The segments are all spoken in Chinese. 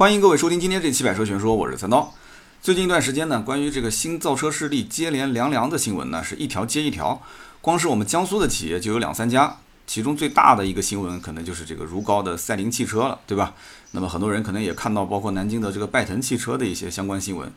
欢迎各位收听今天这期百车全说，我是三刀。最近一段时间呢，关于这个新造车势力接连凉凉的新闻呢，是一条接一条。光是我们江苏的企业就有两三家，其中最大的一个新闻可能就是这个如皋的赛麟汽车了，对吧？那么很多人可能也看到，包括南京的这个拜腾汽车的一些相关新闻。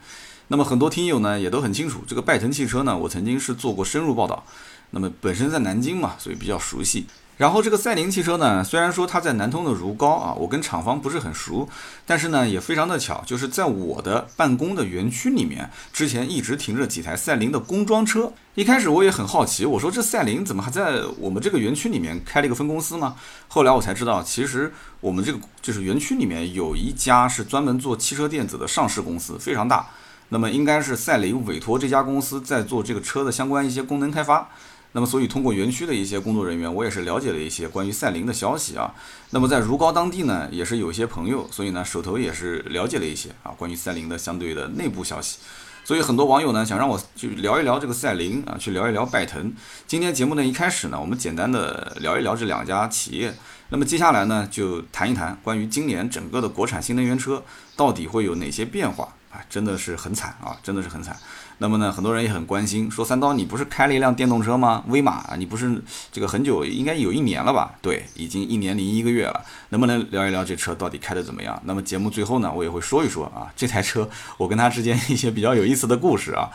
那么很多听友呢也都很清楚，这个拜腾汽车呢，我曾经是做过深入报道。那么本身在南京嘛，所以比较熟悉。然后这个赛麟汽车呢，虽然说它在南通的如皋啊，我跟厂方不是很熟，但是呢也非常的巧，就是在我的办公的园区里面，之前一直停着几台赛麟的工装车。一开始我也很好奇，我说这赛麟怎么还在我们这个园区里面开了一个分公司呢？后来我才知道，其实我们这个就是园区里面有一家是专门做汽车电子的上市公司，非常大。那么应该是赛麟委托这家公司在做这个车的相关一些功能开发。那么，所以通过园区的一些工作人员，我也是了解了一些关于赛麟的消息啊。那么在如皋当地呢，也是有一些朋友，所以呢手头也是了解了一些啊关于赛麟的相对的内部消息。所以很多网友呢想让我去聊一聊这个赛麟啊，去聊一聊拜腾。今天节目呢一开始呢，我们简单的聊一聊这两家企业。那么接下来呢，就谈一谈关于今年整个的国产新能源车到底会有哪些变化啊？真的是很惨啊，真的是很惨。那么呢，很多人也很关心，说三刀，你不是开了一辆电动车吗？威马，你不是这个很久，应该有一年了吧？对，已经一年零一个月了。能不能聊一聊这车到底开的怎么样？那么节目最后呢，我也会说一说啊，这台车我跟它之间一些比较有意思的故事啊。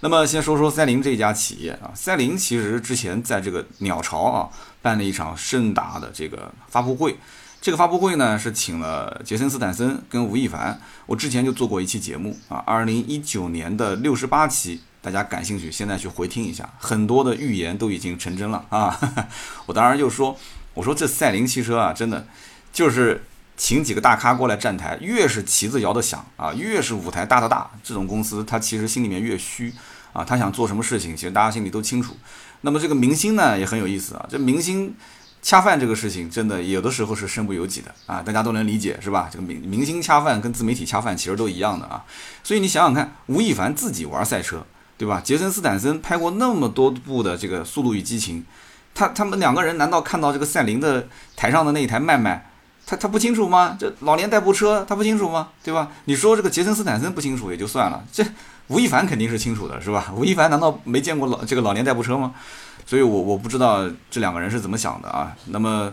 那么先说说赛麟这家企业啊，赛麟其实之前在这个鸟巢啊办了一场盛大的这个发布会。这个发布会呢是请了杰森斯坦森跟吴亦凡，我之前就做过一期节目啊，二零一九年的六十八期，大家感兴趣现在去回听一下，很多的预言都已经成真了啊。我当然就说，我说这赛麟汽车啊，真的就是请几个大咖过来站台，越是旗子摇得响啊，越是舞台搭得大，这种公司他其实心里面越虚啊，他想做什么事情，其实大家心里都清楚。那么这个明星呢也很有意思啊，这明星。恰饭这个事情真的有的时候是身不由己的啊，大家都能理解是吧？这个明明星恰饭跟自媒体恰饭其实都一样的啊，所以你想想看，吴亦凡自己玩赛车，对吧？杰森斯坦森拍过那么多部的这个《速度与激情》，他他们两个人难道看到这个赛麟的台上的那一台迈迈，他他不清楚吗？这老年代步车他不清楚吗？对吧？你说这个杰森斯坦森不清楚也就算了，这吴亦凡肯定是清楚的，是吧？吴亦凡难道没见过老这个老年代步车吗？所以，我我不知道这两个人是怎么想的啊。那么，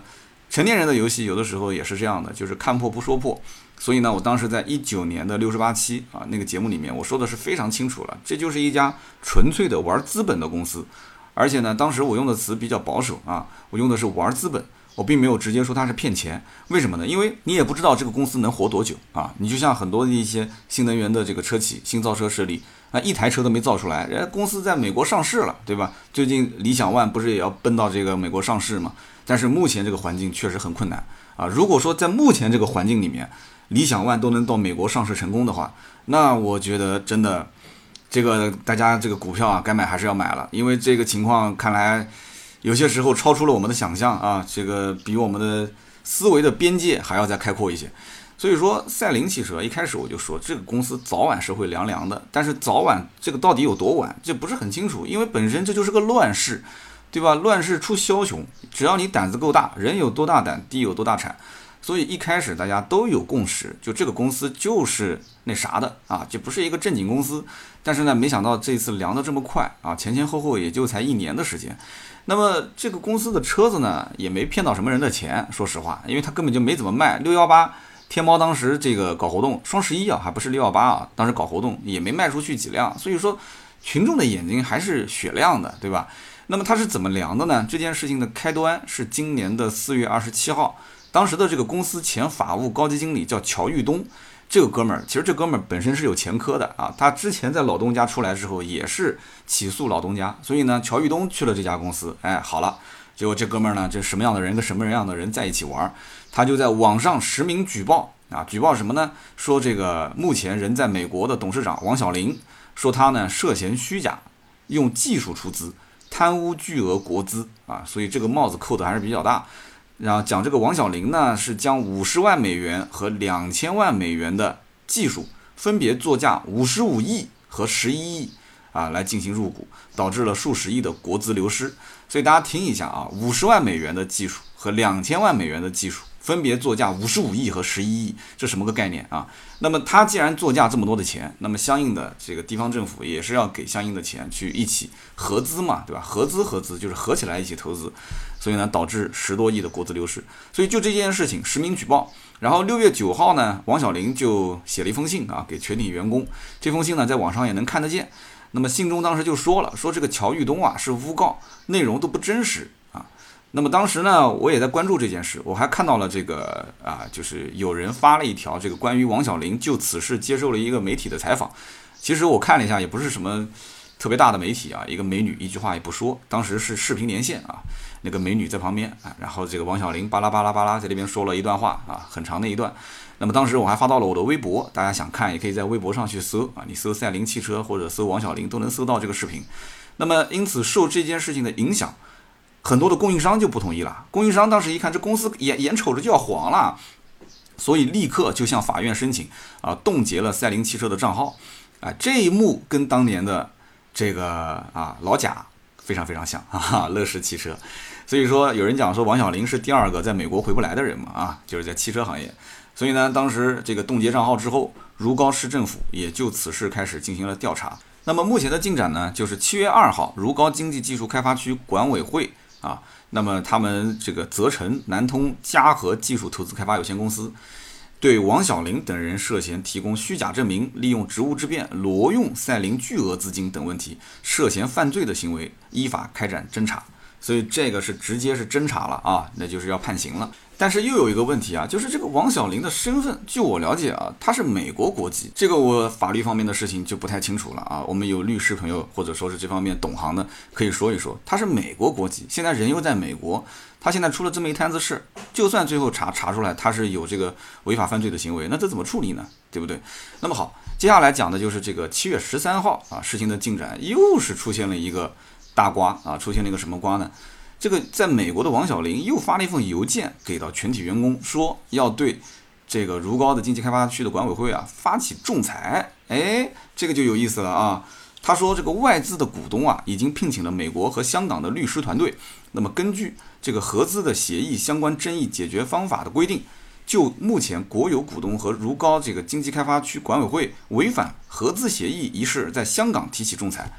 成年人的游戏有的时候也是这样的，就是看破不说破。所以呢，我当时在一九年的六十八期啊那个节目里面，我说的是非常清楚了，这就是一家纯粹的玩资本的公司。而且呢，当时我用的词比较保守啊，我用的是玩资本，我并没有直接说它是骗钱。为什么呢？因为你也不知道这个公司能活多久啊。你就像很多的一些新能源的这个车企、新造车势力。啊，一台车都没造出来，人家公司在美国上市了，对吧？最近理想 ONE 不是也要奔到这个美国上市吗？但是目前这个环境确实很困难啊。如果说在目前这个环境里面，理想 ONE 都能到美国上市成功的话，那我觉得真的，这个大家这个股票啊，该买还是要买了，因为这个情况看来有些时候超出了我们的想象啊，这个比我们的思维的边界还要再开阔一些。所以说，赛麟汽车一开始我就说，这个公司早晚是会凉凉的。但是早晚这个到底有多晚，这不是很清楚，因为本身这就是个乱世，对吧？乱世出枭雄，只要你胆子够大，人有多大胆，地有多大产。所以一开始大家都有共识，就这个公司就是那啥的啊，这不是一个正经公司。但是呢，没想到这次凉的这么快啊，前前后后也就才一年的时间。那么这个公司的车子呢，也没骗到什么人的钱，说实话，因为它根本就没怎么卖。六幺八。天猫当时这个搞活动，双十一啊，还不是六幺八啊，当时搞活动也没卖出去几辆，所以说群众的眼睛还是雪亮的，对吧？那么它是怎么量的呢？这件事情的开端是今年的四月二十七号，当时的这个公司前法务高级经理叫乔玉东，这个哥们儿其实这哥们儿本身是有前科的啊，他之前在老东家出来之后也是起诉老东家，所以呢，乔玉东去了这家公司，哎，好了，结果这哥们儿呢，这什么样的人跟什么样的人在一起玩儿？他就在网上实名举报啊，举报什么呢？说这个目前人在美国的董事长王小林，说他呢涉嫌虚假，用技术出资，贪污巨额国资啊，所以这个帽子扣的还是比较大。然后讲这个王小林呢，是将五十万美元和两千万美元的技术分别作价五十五亿和十一亿啊来进行入股，导致了数十亿的国资流失。所以大家听一下啊，五十万美元的技术和两千万美元的技术。分别作价五十五亿和十一亿，这什么个概念啊？那么它既然作价这么多的钱，那么相应的这个地方政府也是要给相应的钱去一起合资嘛，对吧？合资合资就是合起来一起投资，所以呢导致十多亿的国资流失。所以就这件事情实名举报，然后六月九号呢，王小林就写了一封信啊给全体员工，这封信呢在网上也能看得见。那么信中当时就说了，说这个乔玉东啊是诬告，内容都不真实啊。那么当时呢，我也在关注这件事，我还看到了这个啊，就是有人发了一条这个关于王小林就此事接受了一个媒体的采访。其实我看了一下，也不是什么特别大的媒体啊，一个美女一句话也不说。当时是视频连线啊，那个美女在旁边啊，然后这个王小林巴拉巴拉巴拉在那边说了一段话啊，很长的一段。那么当时我还发到了我的微博，大家想看也可以在微博上去搜啊，你搜赛麟汽车或者搜王小林都能搜到这个视频。那么因此受这件事情的影响。很多的供应商就不同意了。供应商当时一看，这公司眼眼瞅着就要黄了，所以立刻就向法院申请啊，冻结了赛麟汽车的账号。啊，这一幕跟当年的这个啊老贾非常非常像啊，乐视汽车。所以说，有人讲说王小林是第二个在美国回不来的人嘛啊，就是在汽车行业。所以呢，当时这个冻结账号之后，如皋市政府也就此事开始进行了调查。那么目前的进展呢，就是七月二号，如皋经济技术开发区管委会。啊，那么他们这个责成南通嘉禾技术投资开发有限公司，对王小林等人涉嫌提供虚假证明、利用职务之便挪用赛麟巨额资金等问题，涉嫌犯罪的行为，依法开展侦查。所以这个是直接是侦查了啊，那就是要判刑了。但是又有一个问题啊，就是这个王小林的身份，据我了解啊，他是美国国籍，这个我法律方面的事情就不太清楚了啊。我们有律师朋友或者说是这方面懂行的，可以说一说。他是美国国籍，现在人又在美国，他现在出了这么一摊子事，就算最后查查出来他是有这个违法犯罪的行为，那这怎么处理呢？对不对？那么好，接下来讲的就是这个七月十三号啊，事情的进展又是出现了一个大瓜啊，出现了一个什么瓜呢？这个在美国的王小林又发了一封邮件给到全体员工，说要对这个如皋的经济开发区的管委会啊发起仲裁。哎，这个就有意思了啊。他说这个外资的股东啊已经聘请了美国和香港的律师团队，那么根据这个合资的协议相关争议解决方法的规定，就目前国有股东和如皋这个经济开发区管委会违反合资协议一事，在香港提起仲裁。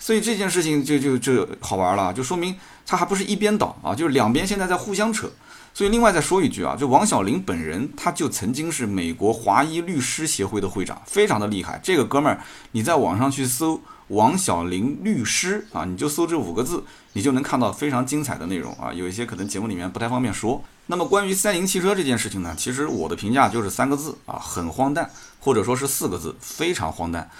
所以这件事情就就就好玩了，就说明。他还不是一边倒啊，就是两边现在在互相扯。所以另外再说一句啊，就王小林本人，他就曾经是美国华裔律师协会的会长，非常的厉害。这个哥们儿，你在网上去搜王小林律师啊，你就搜这五个字，你就能看到非常精彩的内容啊。有一些可能节目里面不太方便说。那么关于三菱汽车这件事情呢，其实我的评价就是三个字啊，很荒诞，或者说是四个字，非常荒诞。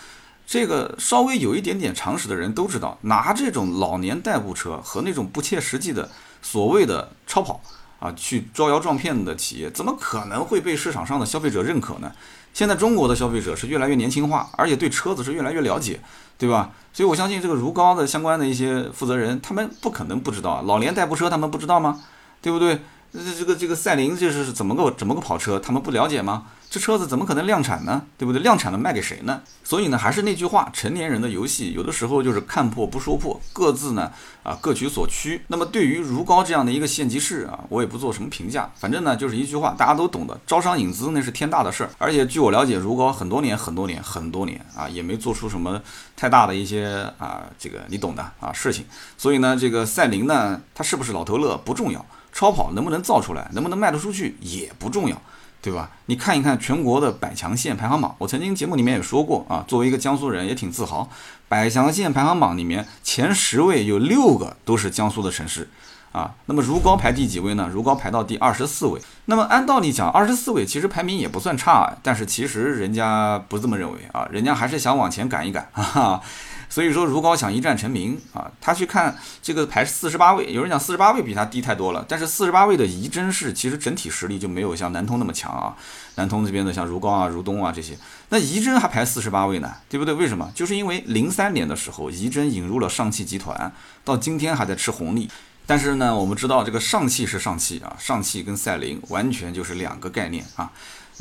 这个稍微有一点点常识的人都知道，拿这种老年代步车和那种不切实际的所谓的超跑啊，去招摇撞骗的企业，怎么可能会被市场上的消费者认可呢？现在中国的消费者是越来越年轻化，而且对车子是越来越了解，对吧？所以我相信这个如皋的相关的一些负责人，他们不可能不知道老年代步车，他们不知道吗？对不对？这这个这个赛麟这是怎么个怎么个跑车？他们不了解吗？这车子怎么可能量产呢？对不对？量产了卖给谁呢？所以呢，还是那句话，成年人的游戏有的时候就是看破不说破，各自呢啊各取所需。那么对于如皋这样的一个县级市啊，我也不做什么评价，反正呢就是一句话，大家都懂的，招商引资那是天大的事儿。而且据我了解，如皋很多年很多年很多年啊，也没做出什么太大的一些啊这个你懂的啊事情。所以呢，这个赛麟呢，它是不是老头乐不重要。超跑能不能造出来，能不能卖得出去也不重要，对吧？你看一看全国的百强县排行榜，我曾经节目里面也说过啊，作为一个江苏人也挺自豪，百强县排行榜里面前十位有六个都是江苏的城市啊。那么如皋排第几位呢？如皋排到第二十四位。那么按道理讲，二十四位其实排名也不算差，但是其实人家不这么认为啊，人家还是想往前赶一赶，哈哈。所以说，如皋想一战成名啊，他去看这个排四十八位，有人讲四十八位比他低太多了，但是四十八位的仪征市其实整体实力就没有像南通那么强啊。南通这边的像如皋啊、如东啊这些，那仪征还排四十八位呢，对不对？为什么？就是因为零三年的时候，仪征引入了上汽集团，到今天还在吃红利。但是呢，我们知道这个上汽是上汽啊，上汽跟赛麟完全就是两个概念啊。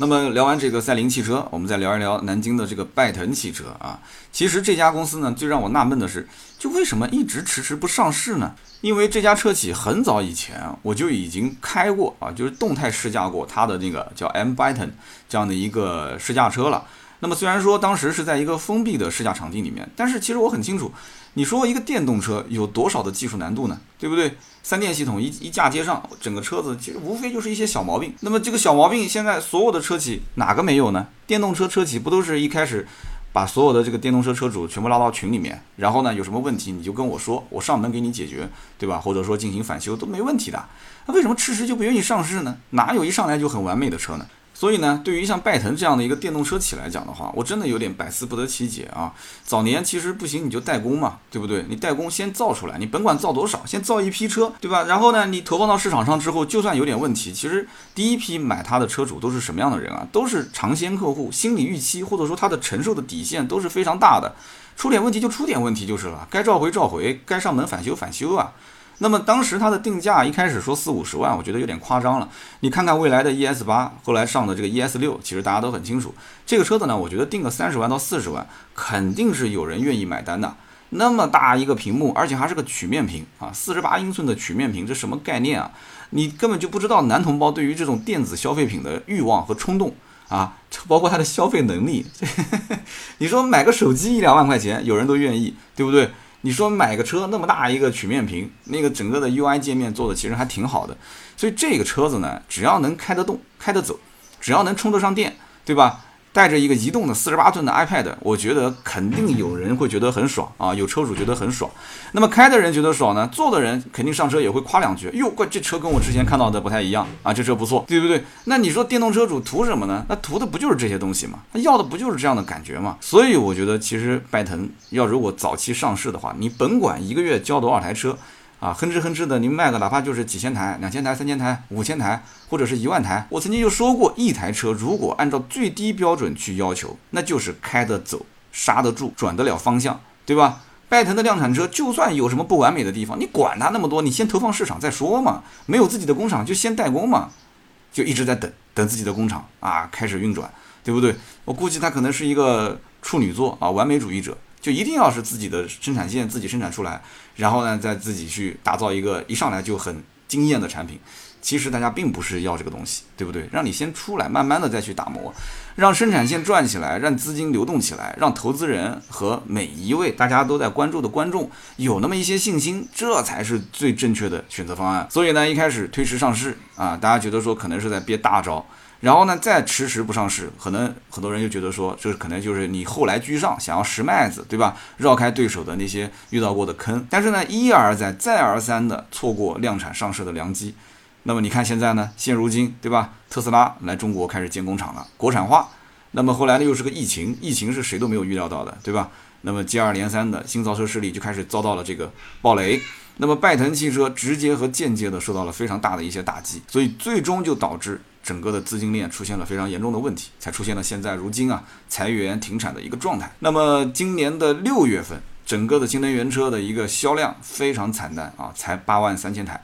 那么聊完这个赛麟汽车，我们再聊一聊南京的这个拜腾汽车啊。其实这家公司呢，最让我纳闷的是，就为什么一直迟迟不上市呢？因为这家车企很早以前我就已经开过啊，就是动态试驾过它的那个叫 M Byton 这样的一个试驾车了。那么虽然说当时是在一个封闭的试驾场地里面，但是其实我很清楚，你说一个电动车有多少的技术难度呢？对不对？三电系统一一嫁接上，整个车子其实无非就是一些小毛病。那么这个小毛病现在所有的车企哪个没有呢？电动车车企不都是一开始把所有的这个电动车车主全部拉到群里面，然后呢有什么问题你就跟我说，我上门给你解决，对吧？或者说进行返修都没问题的。那为什么迟迟就不愿意上市呢？哪有一上来就很完美的车呢？所以呢，对于像拜腾这样的一个电动车企来讲的话，我真的有点百思不得其解啊。早年其实不行，你就代工嘛，对不对？你代工先造出来，你甭管造多少，先造一批车，对吧？然后呢，你投放到市场上之后，就算有点问题，其实第一批买它的车主都是什么样的人啊？都是尝鲜客户，心理预期或者说他的承受的底线都是非常大的，出点问题就出点问题就是了，该召回召回，该上门返修返修啊。那么当时它的定价一开始说四五十万，我觉得有点夸张了。你看看未来的 ES 八，后来上的这个 ES 六，其实大家都很清楚，这个车子呢，我觉得定个三十万到四十万，肯定是有人愿意买单的。那么大一个屏幕，而且还是个曲面屏啊，四十八英寸的曲面屏，这什么概念啊？你根本就不知道男同胞对于这种电子消费品的欲望和冲动啊，包括他的消费能力。你说买个手机一两万块钱，有人都愿意，对不对？你说买个车那么大一个曲面屏，那个整个的 UI 界面做的其实还挺好的，所以这个车子呢，只要能开得动、开得走，只要能充得上电，对吧？带着一个移动的四十八寸的 iPad，我觉得肯定有人会觉得很爽啊，有车主觉得很爽。那么开的人觉得爽呢，坐的人肯定上车也会夸两句，哟，怪这车跟我之前看到的不太一样啊，这车不错，对不对？那你说电动车主图什么呢？那图的不就是这些东西吗？他要的不就是这样的感觉吗？所以我觉得，其实拜腾要如果早期上市的话，你甭管一个月交多少台车。啊，哼哧哼哧的，您卖个哪怕就是几千台、两千台、三千台、五千台，或者是一万台。我曾经就说过，一台车如果按照最低标准去要求，那就是开得走、刹得住、转得了方向，对吧？拜腾的量产车，就算有什么不完美的地方，你管它那么多，你先投放市场再说嘛。没有自己的工厂，就先代工嘛，就一直在等等自己的工厂啊开始运转，对不对？我估计他可能是一个处女座啊，完美主义者。就一定要是自己的生产线自己生产出来，然后呢，再自己去打造一个一上来就很惊艳的产品。其实大家并不是要这个东西，对不对？让你先出来，慢慢的再去打磨，让生产线转起来，让资金流动起来，让投资人和每一位大家都在关注的观众有那么一些信心，这才是最正确的选择方案。所以呢，一开始推迟上市啊，大家觉得说可能是在憋大招。然后呢，再迟迟不上市，可能很多人就觉得说，这可能就是你后来居上，想要拾麦子，对吧？绕开对手的那些遇到过的坑。但是呢，一而再，再而三的错过量产上市的良机。那么你看现在呢，现如今，对吧？特斯拉来中国开始建工厂了，国产化。那么后来呢，又是个疫情，疫情是谁都没有预料到的，对吧？那么接二连三的新造车势力就开始遭到了这个暴雷。那么拜腾汽车直接和间接的受到了非常大的一些打击，所以最终就导致。整个的资金链出现了非常严重的问题，才出现了现在如今啊裁员停产的一个状态。那么今年的六月份，整个的新能源车的一个销量非常惨淡啊，才八万三千台，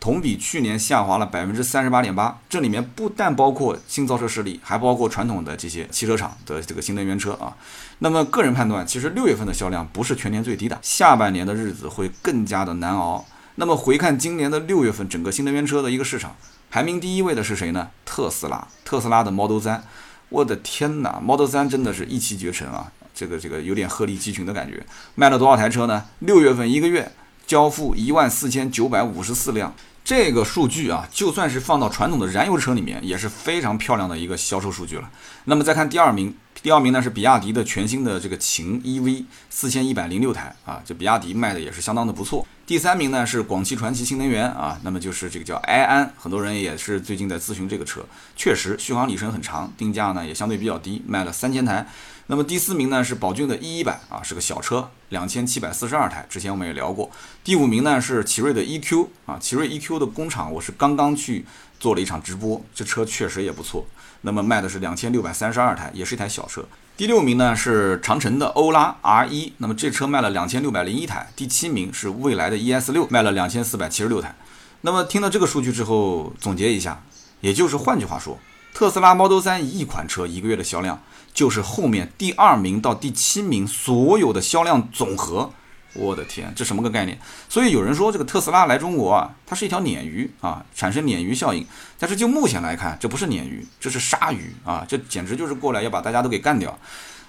同比去年下滑了百分之三十八点八。这里面不但包括新造车势力，还包括传统的这些汽车厂的这个新能源车啊。那么个人判断，其实六月份的销量不是全年最低的，下半年的日子会更加的难熬。那么回看今年的六月份，整个新能源车的一个市场。排名第一位的是谁呢？特斯拉，特斯拉的 Model 三我的天哪，Model 三真的是一骑绝尘啊！这个这个有点鹤立鸡群的感觉。卖了多少台车呢？六月份一个月交付一万四千九百五十四辆，这个数据啊，就算是放到传统的燃油车里面，也是非常漂亮的一个销售数据了。那么再看第二名，第二名呢是比亚迪的全新的这个秦 EV，四千一百零六台啊，这比亚迪卖的也是相当的不错。第三名呢是广汽传祺新能源啊，那么就是这个叫埃安，很多人也是最近在咨询这个车，确实续航里程很长，定价呢也相对比较低，卖了三千台。那么第四名呢是宝骏的 E 一百啊，是个小车，两千七百四十二台，之前我们也聊过。第五名呢是奇瑞的 EQ 啊，奇瑞 EQ 的工厂我是刚刚去做了一场直播，这车确实也不错，那么卖的是两千六百三十二台，也是一台小车。第六名呢是长城的欧拉 R 一，那么这车卖了两千六百零一台。第七名是蔚来的 ES 六，卖了两千四百七十六台。那么听到这个数据之后，总结一下，也就是换句话说，特斯拉 Model 3一款车一个月的销量，就是后面第二名到第七名所有的销量总和。我的天，这什么个概念？所以有人说这个特斯拉来中国啊，它是一条鲶鱼啊，产生鲶鱼效应。但是就目前来看，这不是鲶鱼，这是鲨鱼啊，这简直就是过来要把大家都给干掉。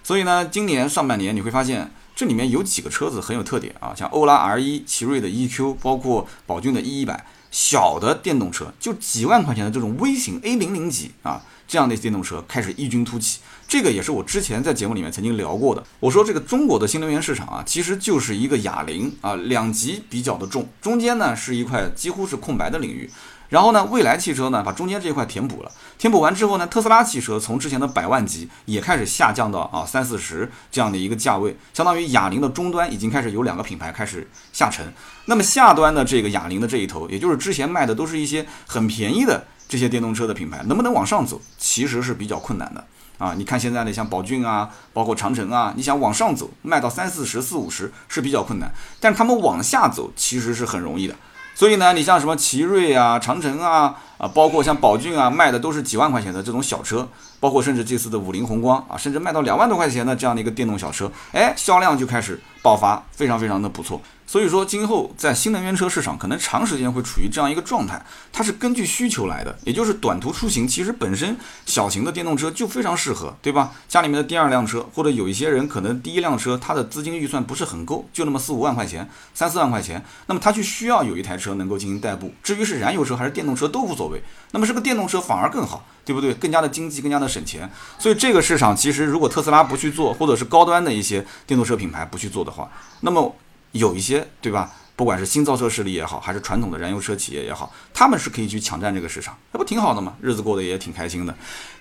所以呢，今年上半年你会发现，这里面有几个车子很有特点啊，像欧拉 R1、奇瑞的 EQ，包括宝骏的 E 一百，小的电动车就几万块钱的这种微型 A 零零级啊，这样的电动车开始异军突起。这个也是我之前在节目里面曾经聊过的。我说这个中国的新能源市场啊，其实就是一个哑铃啊，两极比较的重，中间呢是一块几乎是空白的领域。然后呢，蔚来汽车呢把中间这一块填补了，填补完之后呢，特斯拉汽车从之前的百万级也开始下降到啊三四十这样的一个价位，相当于哑铃的终端已经开始有两个品牌开始下沉。那么下端的这个哑铃的这一头，也就是之前卖的都是一些很便宜的这些电动车的品牌，能不能往上走，其实是比较困难的。啊，你看现在的像宝骏啊，包括长城啊，你想往上走，卖到三四十、四五十是比较困难，但是他们往下走其实是很容易的。所以呢，你像什么奇瑞啊、长城啊，啊，包括像宝骏啊，卖的都是几万块钱的这种小车，包括甚至这次的五菱宏光啊，甚至卖到两万多块钱的这样的一个电动小车，哎，销量就开始爆发，非常非常的不错。所以说，今后在新能源车市场可能长时间会处于这样一个状态，它是根据需求来的，也就是短途出行，其实本身小型的电动车就非常适合，对吧？家里面的第二辆车，或者有一些人可能第一辆车他的资金预算不是很够，就那么四五万块钱、三四万块钱，那么他就需要有一台车能够进行代步。至于是燃油车还是电动车都无所谓，那么这个电动车反而更好，对不对？更加的经济，更加的省钱。所以这个市场其实如果特斯拉不去做，或者是高端的一些电动车品牌不去做的话，那么。有一些对吧？不管是新造车势力也好，还是传统的燃油车企业也好，他们是可以去抢占这个市场，那不挺好的吗？日子过得也挺开心的。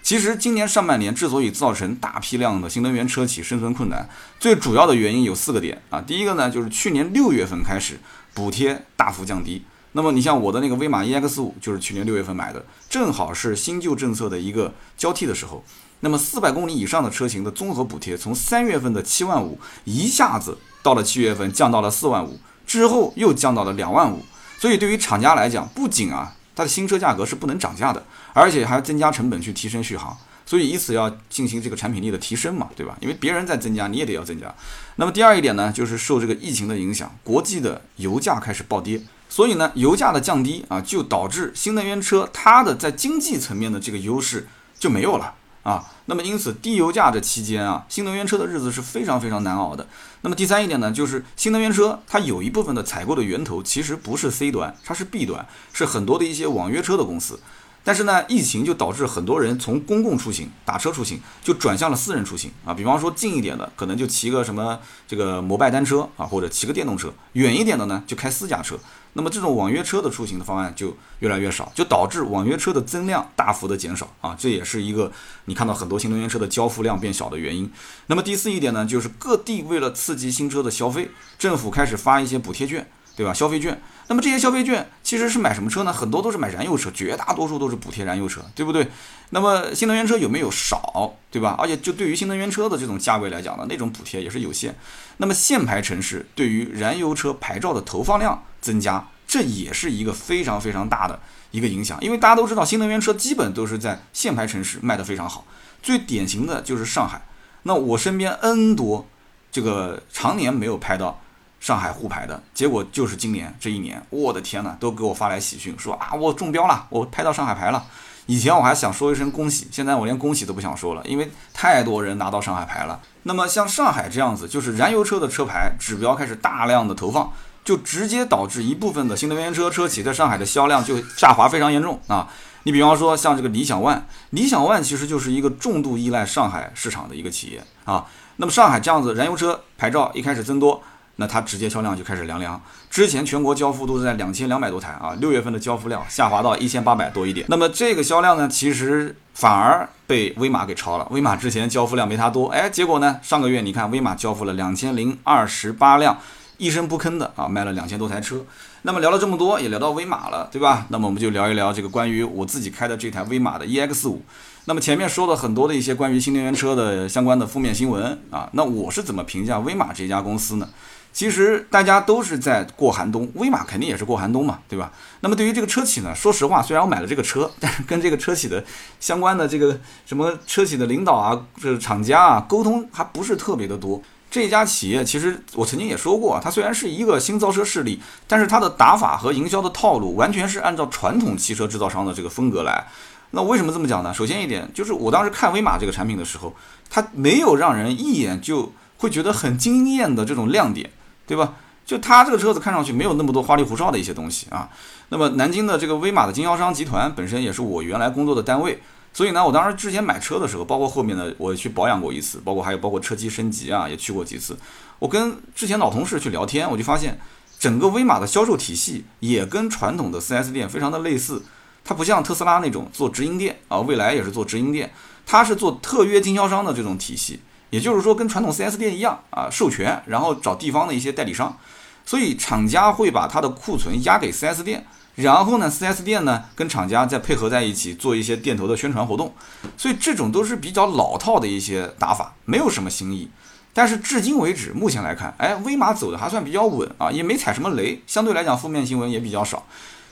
其实今年上半年之所以造成大批量的新能源车企生存困难，最主要的原因有四个点啊。第一个呢，就是去年六月份开始补贴大幅降低。那么你像我的那个威马 EX 五，就是去年六月份买的，正好是新旧政策的一个交替的时候。那么四百公里以上的车型的综合补贴，从三月份的七万五一下子。到了七月份降到了四万五，之后又降到了两万五，所以对于厂家来讲，不仅啊它的新车价格是不能涨价的，而且还要增加成本去提升续航，所以以此要进行这个产品力的提升嘛，对吧？因为别人在增加，你也得要增加。那么第二一点呢，就是受这个疫情的影响，国际的油价开始暴跌，所以呢油价的降低啊，就导致新能源车它的在经济层面的这个优势就没有了。啊，那么因此低油价这期间啊，新能源车的日子是非常非常难熬的。那么第三一点呢，就是新能源车它有一部分的采购的源头其实不是 C 端，它是 B 端，是很多的一些网约车的公司。但是呢，疫情就导致很多人从公共出行、打车出行就转向了私人出行啊。比方说近一点的，可能就骑个什么这个摩拜单车啊，或者骑个电动车；远一点的呢，就开私家车。那么这种网约车的出行的方案就越来越少，就导致网约车的增量大幅的减少啊，这也是一个你看到很多新能源车的交付量变小的原因。那么第四一点呢，就是各地为了刺激新车的消费，政府开始发一些补贴券，对吧？消费券。那么这些消费券其实是买什么车呢？很多都是买燃油车，绝大多数都是补贴燃油车，对不对？那么新能源车有没有少，对吧？而且就对于新能源车的这种价位来讲呢，那种补贴也是有限。那么限牌城市对于燃油车牌照的投放量。增加，这也是一个非常非常大的一个影响，因为大家都知道，新能源车基本都是在限牌城市卖得非常好，最典型的就是上海。那我身边 N 多这个常年没有拍到上海沪牌的，结果就是今年这一年，我的天呐，都给我发来喜讯，说啊，我中标了，我拍到上海牌了。以前我还想说一声恭喜，现在我连恭喜都不想说了，因为太多人拿到上海牌了。那么像上海这样子，就是燃油车的车牌指标开始大量的投放。就直接导致一部分的新能源车车企在上海的销量就下滑非常严重啊！你比方说像这个理想 ONE，理想 ONE 其实就是一个重度依赖上海市场的一个企业啊。那么上海这样子燃油车牌照一开始增多，那它直接销量就开始凉凉。之前全国交付都是在两千两百多台啊，六月份的交付量下滑到一千八百多一点。那么这个销量呢，其实反而被威马给超了。威马之前交付量没它多，哎，结果呢，上个月你看威马交付了两千零二十八辆。一声不吭的啊，卖了两千多台车。那么聊了这么多，也聊到威马了，对吧？那么我们就聊一聊这个关于我自己开的这台威马的 EX 五。那么前面说了很多的一些关于新能源车的相关的负面新闻啊，那我是怎么评价威马这家公司呢？其实大家都是在过寒冬，威马肯定也是过寒冬嘛，对吧？那么对于这个车企呢，说实话，虽然我买了这个车，但是跟这个车企的相关的这个什么车企的领导啊，这厂家啊，沟通还不是特别的多。这家企业其实我曾经也说过，它虽然是一个新造车势力，但是它的打法和营销的套路完全是按照传统汽车制造商的这个风格来。那为什么这么讲呢？首先一点就是我当时看威马这个产品的时候，它没有让人一眼就会觉得很惊艳的这种亮点。对吧？就它这个车子看上去没有那么多花里胡哨的一些东西啊。那么南京的这个威马的经销商集团本身也是我原来工作的单位，所以呢，我当时之前买车的时候，包括后面的我去保养过一次，包括还有包括车机升级啊，也去过几次。我跟之前老同事去聊天，我就发现整个威马的销售体系也跟传统的 4S 店非常的类似。它不像特斯拉那种做直营店啊，未来也是做直营店，它是做特约经销商的这种体系。也就是说，跟传统 4S 店一样啊，授权，然后找地方的一些代理商，所以厂家会把它的库存压给 4S 店，然后呢，4S 店呢跟厂家再配合在一起做一些店头的宣传活动，所以这种都是比较老套的一些打法，没有什么新意。但是至今为止，目前来看，哎，威马走的还算比较稳啊，也没踩什么雷，相对来讲负面新闻也比较少。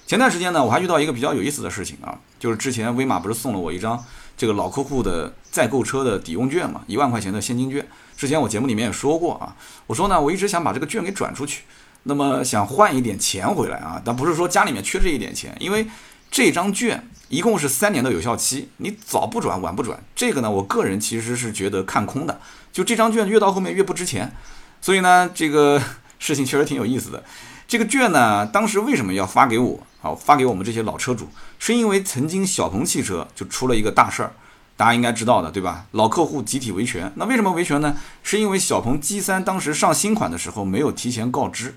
前段时间呢，我还遇到一个比较有意思的事情啊，就是之前威马不是送了我一张。这个老客户的再购车的抵用券嘛，一万块钱的现金券。之前我节目里面也说过啊，我说呢，我一直想把这个券给转出去，那么想换一点钱回来啊，但不是说家里面缺这一点钱，因为这张券一共是三年的有效期，你早不转晚不转，这个呢，我个人其实是觉得看空的，就这张券越到后面越不值钱，所以呢，这个事情确实挺有意思的。这个券呢，当时为什么要发给我？好，发给我们这些老车主，是因为曾经小鹏汽车就出了一个大事儿，大家应该知道的，对吧？老客户集体维权。那为什么维权呢？是因为小鹏 G3 当时上新款的时候没有提前告知，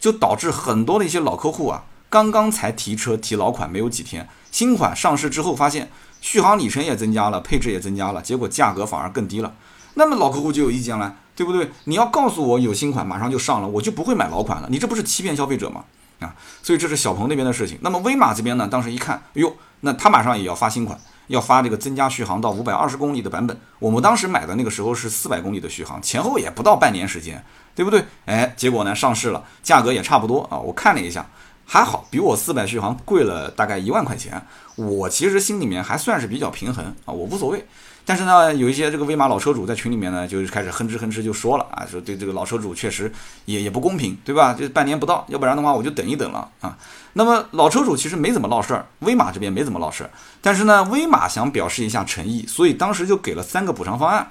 就导致很多的一些老客户啊，刚刚才提车提老款没有几天，新款上市之后发现续航里程也增加了，配置也增加了，结果价格反而更低了。那么老客户就有意见了。对不对？你要告诉我有新款马上就上了，我就不会买老款了。你这不是欺骗消费者吗？啊，所以这是小鹏那边的事情。那么威马这边呢，当时一看，哎呦，那他马上也要发新款，要发这个增加续航到五百二十公里的版本。我们当时买的那个时候是四百公里的续航，前后也不到半年时间，对不对？哎，结果呢上市了，价格也差不多啊。我看了一下，还好，比我四百续航贵了大概一万块钱。我其实心里面还算是比较平衡啊，我无所谓。但是呢，有一些这个威马老车主在群里面呢，就开始哼哧哼哧就说了啊，说对这个老车主确实也也不公平，对吧？就半年不到，要不然的话我就等一等了啊。那么老车主其实没怎么闹事儿，威马这边没怎么闹事儿，但是呢，威马想表示一下诚意，所以当时就给了三个补偿方案。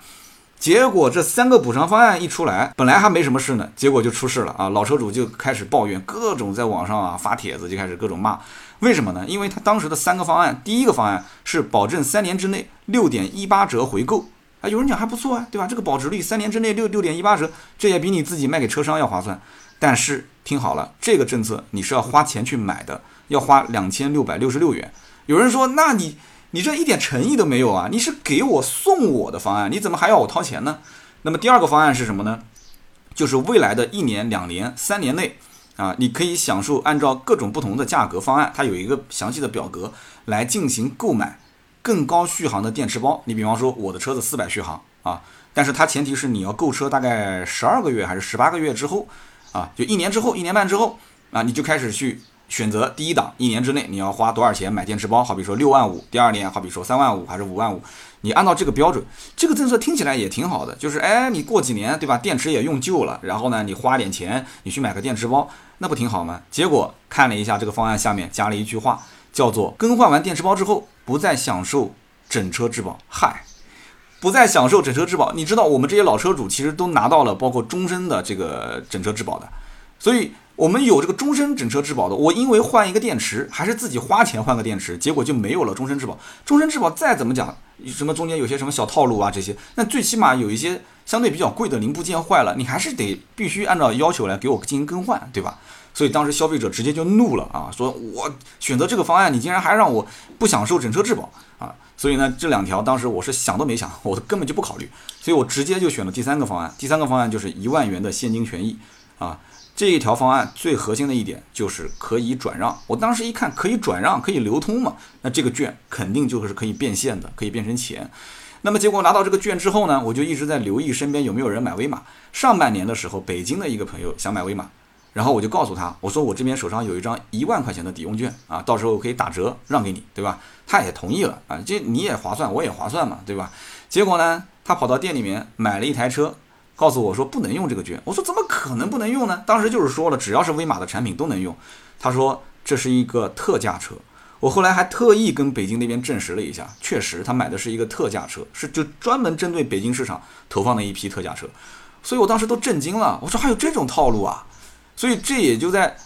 结果这三个补偿方案一出来，本来还没什么事呢，结果就出事了啊！老车主就开始抱怨，各种在网上啊发帖子，就开始各种骂。为什么呢？因为他当时的三个方案，第一个方案是保证三年之内六点一八折回购，啊，有人讲还不错啊，对吧？这个保值率三年之内六六点一八折，这也比你自己卖给车商要划算。但是听好了，这个政策你是要花钱去买的，要花两千六百六十六元。有人说，那你？你这一点诚意都没有啊！你是给我送我的方案，你怎么还要我掏钱呢？那么第二个方案是什么呢？就是未来的一年、两年、三年内啊，你可以享受按照各种不同的价格方案，它有一个详细的表格来进行购买更高续航的电池包。你比方说我的车子四百续航啊，但是它前提是你要购车大概十二个月还是十八个月之后啊，就一年之后、一年半之后啊，你就开始去。选择第一档，一年之内你要花多少钱买电池包？好比说六万五，第二年好比说三万五还是五万五，你按照这个标准，这个政策听起来也挺好的，就是哎，你过几年对吧？电池也用旧了，然后呢，你花点钱，你去买个电池包，那不挺好吗？结果看了一下这个方案下面加了一句话，叫做更换完电池包之后不再享受整车质保。嗨，不再享受整车质保，你知道我们这些老车主其实都拿到了包括终身的这个整车质保的，所以。我们有这个终身整车质保的，我因为换一个电池，还是自己花钱换个电池，结果就没有了终身质保。终身质保再怎么讲，什么中间有些什么小套路啊这些，那最起码有一些相对比较贵的零部件坏了，你还是得必须按照要求来给我进行更换，对吧？所以当时消费者直接就怒了啊，说我选择这个方案，你竟然还让我不享受整车质保啊！所以呢，这两条当时我是想都没想，我根本就不考虑，所以我直接就选了第三个方案。第三个方案就是一万元的现金权益啊。这一条方案最核心的一点就是可以转让。我当时一看可以转让，可以流通嘛，那这个券肯定就是可以变现的，可以变成钱。那么结果拿到这个券之后呢，我就一直在留意身边有没有人买威马。上半年的时候，北京的一个朋友想买威马，然后我就告诉他，我说我这边手上有一张一万块钱的抵用券啊，到时候可以打折让给你，对吧？他也同意了啊，这你也划算，我也划算嘛，对吧？结果呢，他跑到店里面买了一台车，告诉我说不能用这个券。我说怎么可能不能用呢？当时就是说了，只要是威马的产品都能用。他说这是一个特价车。我后来还特意跟北京那边证实了一下，确实他买的是一个特价车，是就专门针对北京市场投放的一批特价车。所以我当时都震惊了，我说还有这种套路啊！所以这也就在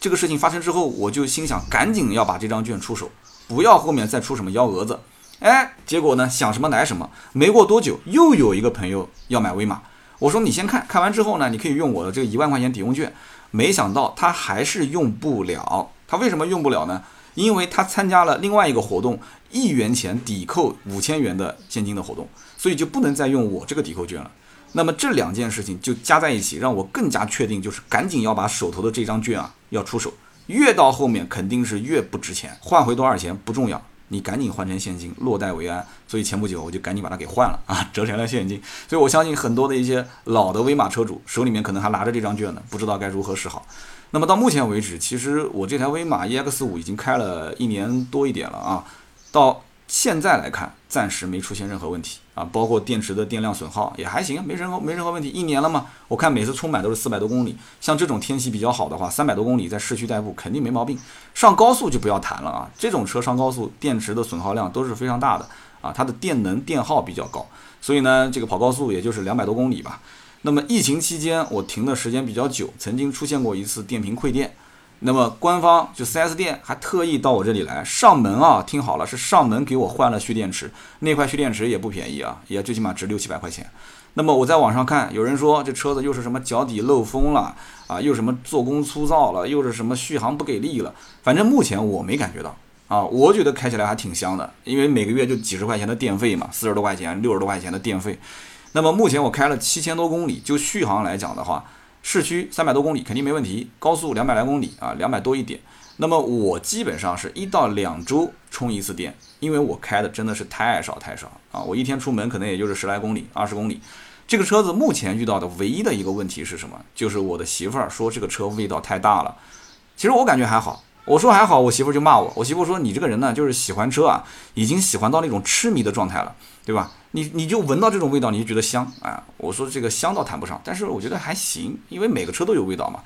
这个事情发生之后，我就心想赶紧要把这张券出手，不要后面再出什么幺蛾子。哎，结果呢想什么来什么，没过多久又有一个朋友要买威马，我说你先看看完之后呢，你可以用我的这个一万块钱抵用券。没想到他还是用不了，他为什么用不了呢？因为他参加了另外一个活动，一元钱抵扣五千元的现金的活动，所以就不能再用我这个抵扣券了。那么这两件事情就加在一起，让我更加确定，就是赶紧要把手头的这张券啊要出手。越到后面肯定是越不值钱，换回多少钱不重要，你赶紧换成现金，落袋为安。所以前不久我就赶紧把它给换了啊，折成了现金。所以我相信很多的一些老的威马车主手里面可能还拿着这张券呢，不知道该如何是好。那么到目前为止，其实我这台威马 EX 五已经开了一年多一点了啊，到现在来看，暂时没出现任何问题啊，包括电池的电量损耗也还行，没任何没任何问题。一年了嘛，我看每次充满都是四百多公里，像这种天气比较好的话，三百多公里在市区代步肯定没毛病。上高速就不要谈了啊，这种车上高速电池的损耗量都是非常大的啊，它的电能电耗比较高，所以呢，这个跑高速也就是两百多公里吧。那么疫情期间我停的时间比较久，曾经出现过一次电瓶亏电，那么官方就 4S 店还特意到我这里来上门啊，听好了，是上门给我换了蓄电池，那块蓄电池也不便宜啊，也最起码值六七百块钱。那么我在网上看，有人说这车子又是什么脚底漏风了啊，又什么做工粗糙了，又是什么续航不给力了，反正目前我没感觉到啊，我觉得开起来还挺香的，因为每个月就几十块钱的电费嘛，四十多块钱、六十多块钱的电费。那么目前我开了七千多公里，就续航来讲的话，市区三百多公里肯定没问题，高速两百来公里啊，两百多一点。那么我基本上是一到两周充一次电，因为我开的真的是太少太少啊，我一天出门可能也就是十来公里、二十公里。这个车子目前遇到的唯一的一个问题是什么？就是我的媳妇儿说这个车味道太大了。其实我感觉还好，我说还好，我媳妇儿就骂我，我媳妇说你这个人呢，就是喜欢车啊，已经喜欢到那种痴迷的状态了，对吧？你你就闻到这种味道，你就觉得香啊？我说这个香倒谈不上，但是我觉得还行，因为每个车都有味道嘛。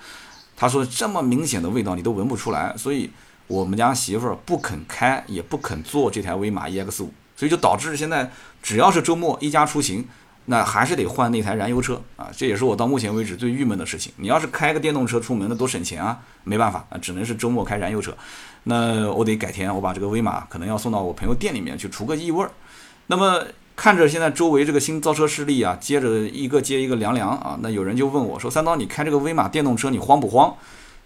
他说这么明显的味道你都闻不出来，所以我们家媳妇儿不肯开，也不肯坐这台威马 EX 五，所以就导致现在只要是周末一家出行，那还是得换那台燃油车啊。这也是我到目前为止最郁闷的事情。你要是开个电动车出门，那多省钱啊！没办法啊，只能是周末开燃油车。那我得改天我把这个威马可能要送到我朋友店里面去除个异味儿。那么。看着现在周围这个新造车势力啊，接着一个接一个凉凉啊，那有人就问我说：“三刀，你开这个威马电动车，你慌不慌？”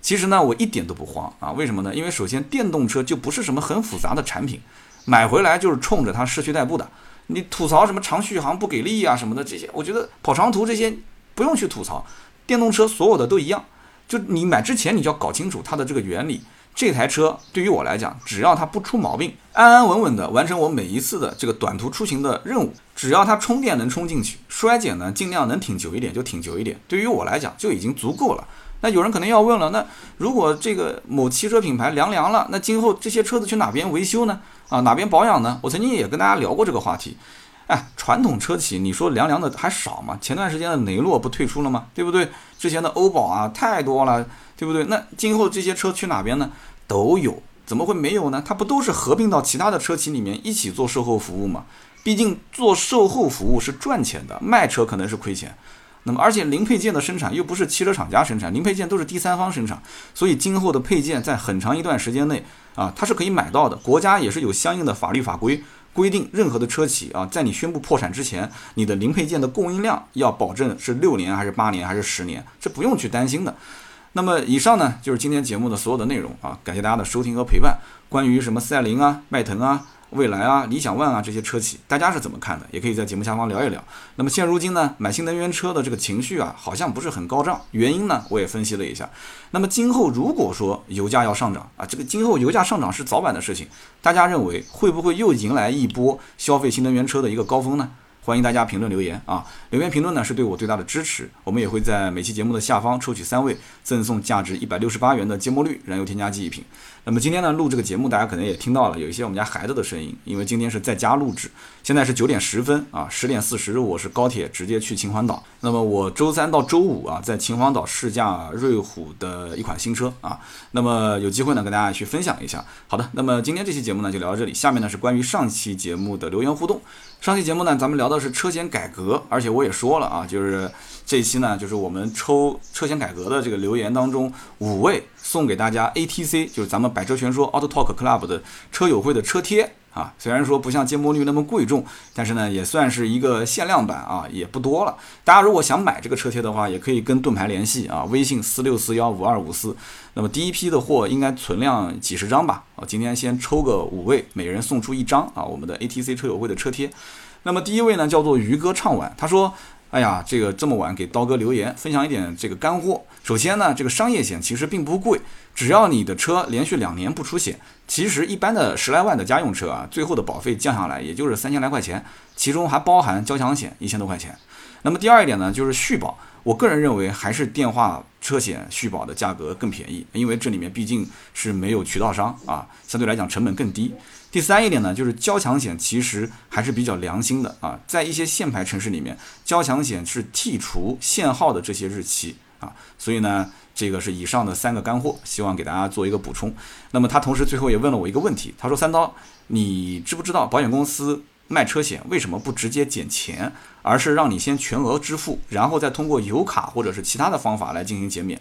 其实呢，我一点都不慌啊。为什么呢？因为首先电动车就不是什么很复杂的产品，买回来就是冲着它市区代步的。你吐槽什么长续航不给力啊什么的这些，我觉得跑长途这些不用去吐槽。电动车所有的都一样，就你买之前你就要搞清楚它的这个原理。这台车对于我来讲，只要它不出毛病，安安稳稳的完成我每一次的这个短途出行的任务，只要它充电能充进去，衰减呢尽量能挺久一点就挺久一点，对于我来讲就已经足够了。那有人可能要问了，那如果这个某汽车品牌凉凉了，那今后这些车子去哪边维修呢？啊，哪边保养呢？我曾经也跟大家聊过这个话题。哎，传统车企你说凉凉的还少吗？前段时间的雷诺不退出了吗？对不对？之前的欧宝啊，太多了。对不对？那今后这些车去哪边呢？都有，怎么会没有呢？它不都是合并到其他的车企里面一起做售后服务吗？毕竟做售后服务是赚钱的，卖车可能是亏钱。那么，而且零配件的生产又不是汽车厂家生产，零配件都是第三方生产，所以今后的配件在很长一段时间内啊，它是可以买到的。国家也是有相应的法律法规规定，任何的车企啊，在你宣布破产之前，你的零配件的供应量要保证是六年还是八年还是十年，这不用去担心的。那么以上呢，就是今天节目的所有的内容啊，感谢大家的收听和陪伴。关于什么赛麟啊、迈腾啊、蔚来啊、理想 ONE 啊这些车企，大家是怎么看的？也可以在节目下方聊一聊。那么现如今呢，买新能源车的这个情绪啊，好像不是很高涨。原因呢，我也分析了一下。那么今后如果说油价要上涨啊，这个今后油价上涨是早晚的事情，大家认为会不会又迎来一波消费新能源车的一个高峰呢？欢迎大家评论留言啊！留言评论呢是对我最大的支持。我们也会在每期节目的下方抽取三位，赠送价值一百六十八元的芥末绿燃油添加剂一瓶。那么今天呢录这个节目，大家可能也听到了有一些我们家孩子的声音，因为今天是在家录制。现在是九点十分啊，十点四十我是高铁直接去秦皇岛。那么我周三到周五啊，在秦皇岛试驾瑞虎的一款新车啊。那么有机会呢跟大家去分享一下。好的，那么今天这期节目呢就聊到这里。下面呢是关于上期节目的留言互动。上期节目呢咱们聊的是车险改革，而且我也说了啊，就是这一期呢就是我们抽车险改革的这个留言当中五位送给大家 ATC，就是咱们百车全说 Auto Talk Club 的车友会的车贴。啊，虽然说不像芥末绿那么贵重，但是呢，也算是一个限量版啊，也不多了。大家如果想买这个车贴的话，也可以跟盾牌联系啊，微信四六四幺五二五四。那么第一批的货应该存量几十张吧？啊，今天先抽个五位，每人送出一张啊，我们的 ATC 车友会的车贴。那么第一位呢，叫做鱼哥唱晚，他说。哎呀，这个这么晚给刀哥留言，分享一点这个干货。首先呢，这个商业险其实并不贵，只要你的车连续两年不出险，其实一般的十来万的家用车啊，最后的保费降下来也就是三千来块钱，其中还包含交强险一千多块钱。那么第二一点呢，就是续保，我个人认为还是电话车险续保的价格更便宜，因为这里面毕竟是没有渠道商啊，相对来讲成本更低。第三一点呢，就是交强险其实还是比较良心的啊，在一些限牌城市里面，交强险是剔除限号的这些日期啊，所以呢，这个是以上的三个干货，希望给大家做一个补充。那么他同时最后也问了我一个问题，他说：“三刀，你知不知道保险公司卖车险为什么不直接减钱，而是让你先全额支付，然后再通过油卡或者是其他的方法来进行减免？”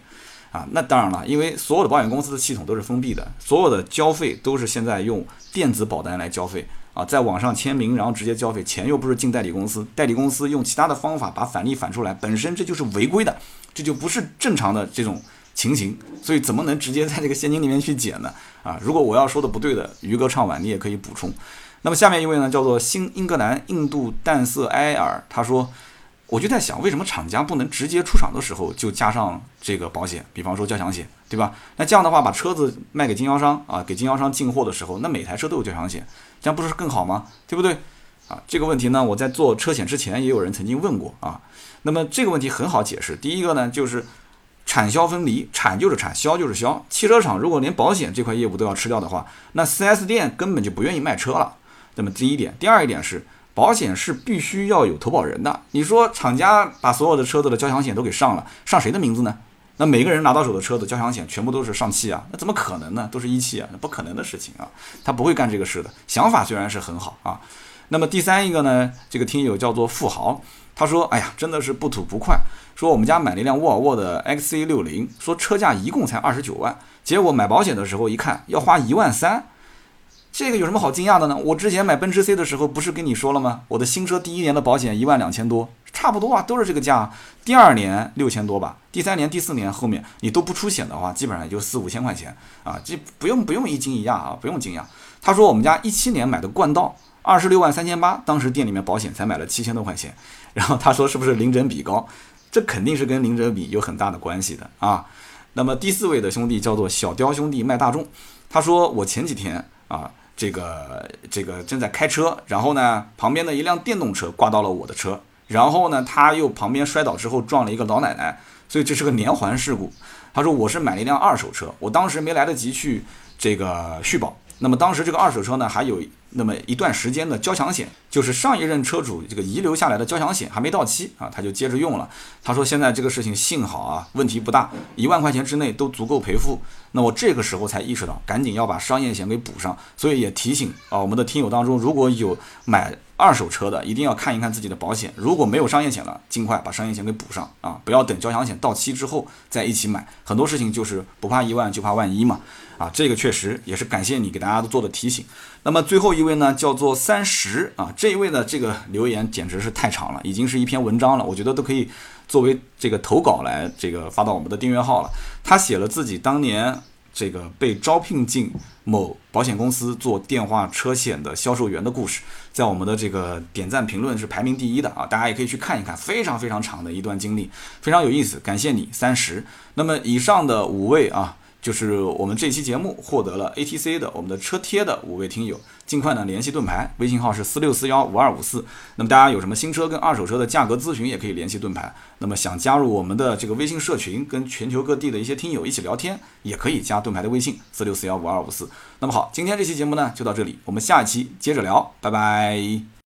啊，那当然了，因为所有的保险公司的系统都是封闭的，所有的交费都是现在用电子保单来交费啊，在网上签名，然后直接交费，钱又不是进代理公司，代理公司用其他的方法把返利返出来，本身这就是违规的，这就不是正常的这种情形，所以怎么能直接在这个现金里面去减呢？啊，如果我要说的不对的，于哥唱晚你也可以补充。那么下面一位呢，叫做新英格兰印度淡色埃尔，他说。我就在想，为什么厂家不能直接出厂的时候就加上这个保险，比方说交强险，对吧？那这样的话，把车子卖给经销商啊，给经销商进货的时候，那每台车都有交强险，这样不是更好吗？对不对？啊，这个问题呢，我在做车险之前也有人曾经问过啊。那么这个问题很好解释，第一个呢就是产销分离，产就是产，销就是销。汽车厂如果连保险这块业务都要吃掉的话，那 4S 店根本就不愿意卖车了。那么第一点，第二一点是。保险是必须要有投保人的。你说厂家把所有的车子的交强险都给上了，上谁的名字呢？那每个人拿到手的车子交强险全部都是上汽啊？那怎么可能呢？都是一汽啊？那不可能的事情啊！他不会干这个事的。想法虽然是很好啊。那么第三一个呢，这个听友叫做富豪，他说：“哎呀，真的是不吐不快。说我们家买了一辆沃尔沃的 XC60，说车价一共才二十九万，结果买保险的时候一看要花一万三。”这个有什么好惊讶的呢？我之前买奔驰 C 的时候，不是跟你说了吗？我的新车第一年的保险一万两千多，差不多啊，都是这个价。第二年六千多吧，第三年、第四年后面你都不出险的话，基本上也就四五千块钱啊，这不用不用一惊一讶啊，不用惊讶。他说我们家一七年买的冠道，二十六万三千八，当时店里面保险才买了七千多块钱。然后他说是不是零整比高？这肯定是跟零整比有很大的关系的啊。那么第四位的兄弟叫做小雕兄弟卖大众，他说我前几天啊。这个这个正在开车，然后呢，旁边的一辆电动车挂到了我的车，然后呢，他又旁边摔倒之后撞了一个老奶奶，所以这是个连环事故。他说我是买了一辆二手车，我当时没来得及去这个续保，那么当时这个二手车呢还有。那么一段时间的交强险，就是上一任车主这个遗留下来的交强险还没到期啊，他就接着用了。他说现在这个事情幸好啊，问题不大，一万块钱之内都足够赔付。那我这个时候才意识到，赶紧要把商业险给补上。所以也提醒啊，我们的听友当中如果有买二手车的，一定要看一看自己的保险，如果没有商业险了，尽快把商业险给补上啊，不要等交强险到期之后再一起买。很多事情就是不怕一万就怕万一嘛。啊，这个确实也是感谢你给大家都做的提醒。那么最后一位呢，叫做三十啊，这一位呢，这个留言简直是太长了，已经是一篇文章了，我觉得都可以作为这个投稿来这个发到我们的订阅号了。他写了自己当年这个被招聘进某保险公司做电话车险的销售员的故事，在我们的这个点赞评论是排名第一的啊，大家也可以去看一看，非常非常长的一段经历，非常有意思。感谢你三十。那么以上的五位啊。就是我们这期节目获得了 ATC 的我们的车贴的五位听友，尽快呢联系盾牌，微信号是四六四幺五二五四。那么大家有什么新车跟二手车的价格咨询，也可以联系盾牌。那么想加入我们的这个微信社群，跟全球各地的一些听友一起聊天，也可以加盾牌的微信四六四幺五二五四。那么好，今天这期节目呢就到这里，我们下一期接着聊，拜拜。